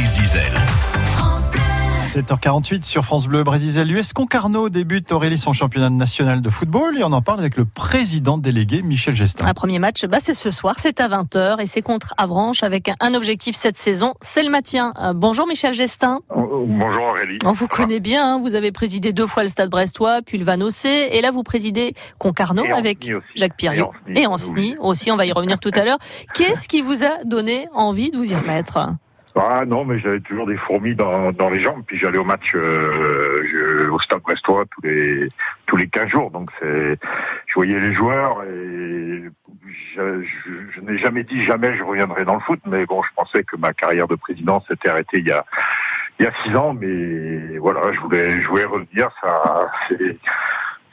Zizel. 7h48 sur France Bleu Brésil. L'US Concarneau débute Aurélie son championnat national de football? Et on en parle avec le président délégué Michel Gestin. Un premier match, bah c'est ce soir, c'est à 20h et c'est contre Avranches avec un objectif cette saison, c'est le maintien. Euh, bonjour Michel Gestin. Oh, bonjour Aurélie. On vous connaît bien, hein. vous avez présidé deux fois le Stade Brestois, puis le Vanosé et là vous présidez Concarneau avec Jacques Piriou et Anceny aussi, on va y revenir tout à l'heure. Qu'est-ce qui vous a donné envie de vous y remettre? Ah non, mais j'avais toujours des fourmis dans, dans les jambes. Puis j'allais au match euh, au Stade Brestois tous les tous les 15 jours. Donc c'est, je voyais les joueurs et je, je, n'ai jamais dit jamais je reviendrai dans le foot. Mais bon, je pensais que ma carrière de président s'était arrêtée il y a il y a six ans. Mais voilà, je voulais je voulais revenir. Ça c'est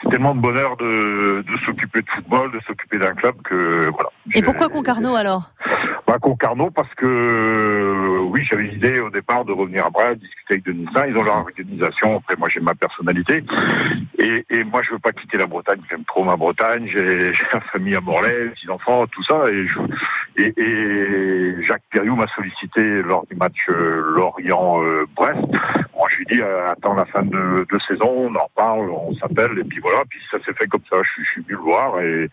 c'est tellement de bonheur de, de s'occuper de football, de s'occuper d'un club que voilà. Et pourquoi Concarneau alors? Bah, Concarneau parce que oui, j'avais l'idée au départ de revenir à Brest, discuter avec Denis Ils ont leur organisation. Après, moi, j'ai ma personnalité. Et, et, moi, je veux pas quitter la Bretagne. J'aime trop ma Bretagne. J'ai ma famille à Morlaix, six enfants, tout ça. Et, et, et Jacques Perriou m'a sollicité lors du match euh, Lorient-Brest. moi, je lui ai dit, euh, attends la fin de, saison, on en parle, on s'appelle. Et puis voilà. Puis ça s'est fait comme ça. Je, je suis venu le voir et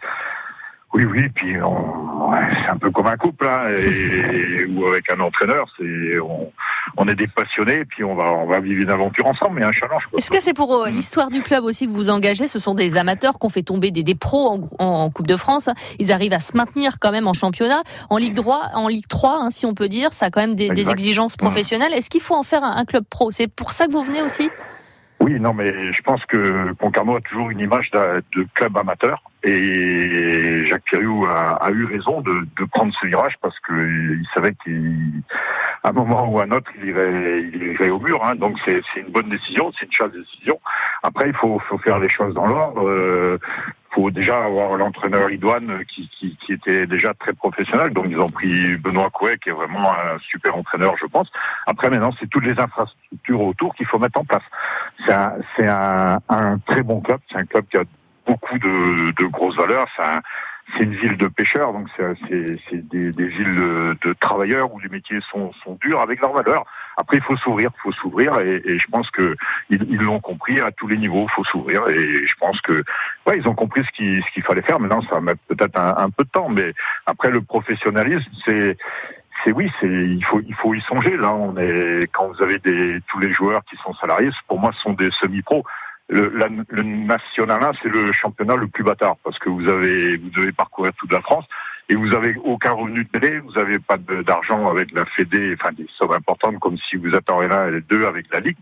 oui, oui, puis c'est un peu comme un couple, hein, et, ou avec un entraîneur, c'est on, est des passionnés, puis on va on va vivre une aventure ensemble, mais un challenge. Est-ce que c'est pour euh, l'histoire du club aussi que vous vous engagez? Ce sont des amateurs qu'on fait tomber des, des pros en, en, Coupe de France. Ils arrivent à se maintenir quand même en championnat, en Ligue 3, en Ligue 3, hein, si on peut dire. Ça a quand même des, des exigences professionnelles. Est-ce qu'il faut en faire un, un club pro? C'est pour ça que vous venez aussi? Oui, non, mais je pense que Concarneau a toujours une image de, de club amateur. Et Jacques Piriou a, eu raison de, prendre ce virage parce qu'il savait qu'à un moment ou à un autre, il irait, au mur. Hein. Donc c'est une bonne décision, c'est une chance de décision. Après, il faut, faire les choses dans l'ordre. Euh, faut déjà avoir l'entraîneur Idoine qui, qui, était déjà très professionnel. Donc ils ont pris Benoît Couet qui est vraiment un super entraîneur, je pense. Après maintenant, c'est toutes les infrastructures autour qu'il faut mettre en place. C'est un, très bon club. C'est un club qui a beaucoup de, grosses valeurs. C'est une ville de pêcheurs, donc c'est des, des, villes de, travailleurs où les métiers sont, durs avec leurs valeurs. Après, il faut s'ouvrir, il faut s'ouvrir, et, je pense que ils l'ont compris à tous les niveaux. Il faut s'ouvrir, et je pense que ouais, ils ont compris ce qu'il fallait faire. Maintenant, ça va mettre peut-être un, un peu de temps, mais après le professionnalisme, c'est c'est oui, c'est il faut il faut y songer. Là, on est quand vous avez des tous les joueurs qui sont salariés, pour moi, ce sont des semi-pros le, la, le national 1, c'est le championnat le plus bâtard parce que vous avez vous devez parcourir toute la France et vous avez aucun revenu de télé, vous avez pas d'argent avec la Fédé, enfin des sommes importantes comme si vous attendez l'un et les deux avec la Ligue.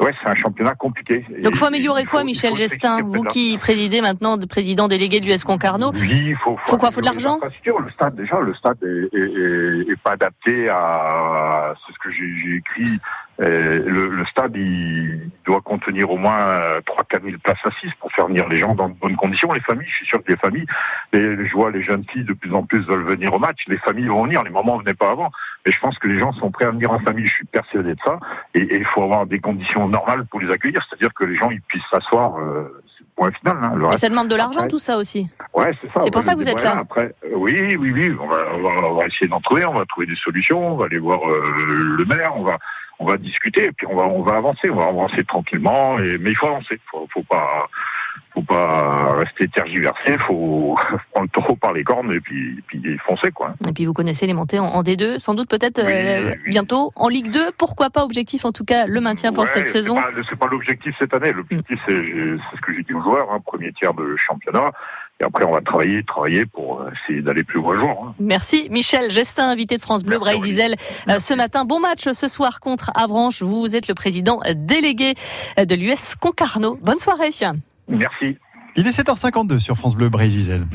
Ouais, c'est un championnat compliqué. Donc, faut améliorer quoi, Michel Gestin Vous qui présidez maintenant, président délégué de l'US Concarneau? Oui, il faut, faut, faut quoi Faut de l'argent? Le stade, déjà, le stade est, est, est, pas adapté à. C'est ce que j'ai écrit le, le, stade, il doit contenir au moins 3-4 000 places assises pour faire venir les gens dans de bonnes conditions. Les familles, je suis sûr que les familles, et je vois les jeunes filles de plus en plus veulent venir au match. Les familles vont venir, les mamans venaient pas avant. Mais je pense que les gens sont prêts à venir en famille. Je suis persuadé de ça. Et il faut avoir des conditions normales pour les accueillir, c'est-à-dire que les gens ils puissent s'asseoir. Euh, point final. Hein, et ça demande de l'argent tout ça aussi. Ouais, c'est ça. C'est pour ça que vous êtes là. Après, euh, oui, oui, oui. On va, on va, on va essayer d'en trouver. On va trouver des solutions. On va aller voir euh, le maire. On va on va discuter et puis on va on va avancer, on va avancer tranquillement. Et, mais il faut avancer, faut, faut pas faut pas rester tergiversé, faut prendre le taureau par les cornes et puis, puis foncer quoi. Et puis vous connaissez les montées en, D2, sans doute peut-être euh, bientôt en Ligue 2. Pourquoi pas objectif en tout cas le maintien pour cette saison C'est pas, pas l'objectif cette année. L'objectif c'est ce que j'ai dit aux joueurs, hein, premier tiers de championnat. Et après, on va travailler, travailler pour essayer d'aller plus loin jour. Hein. Merci. Michel Gestin, invité de France Bleu, Zizel, euh, ce matin. Bon match ce soir contre Avranches. Vous êtes le président délégué de l'US Concarneau. Bonne soirée. Merci. Il est 7h52 sur France Bleu, Zizel.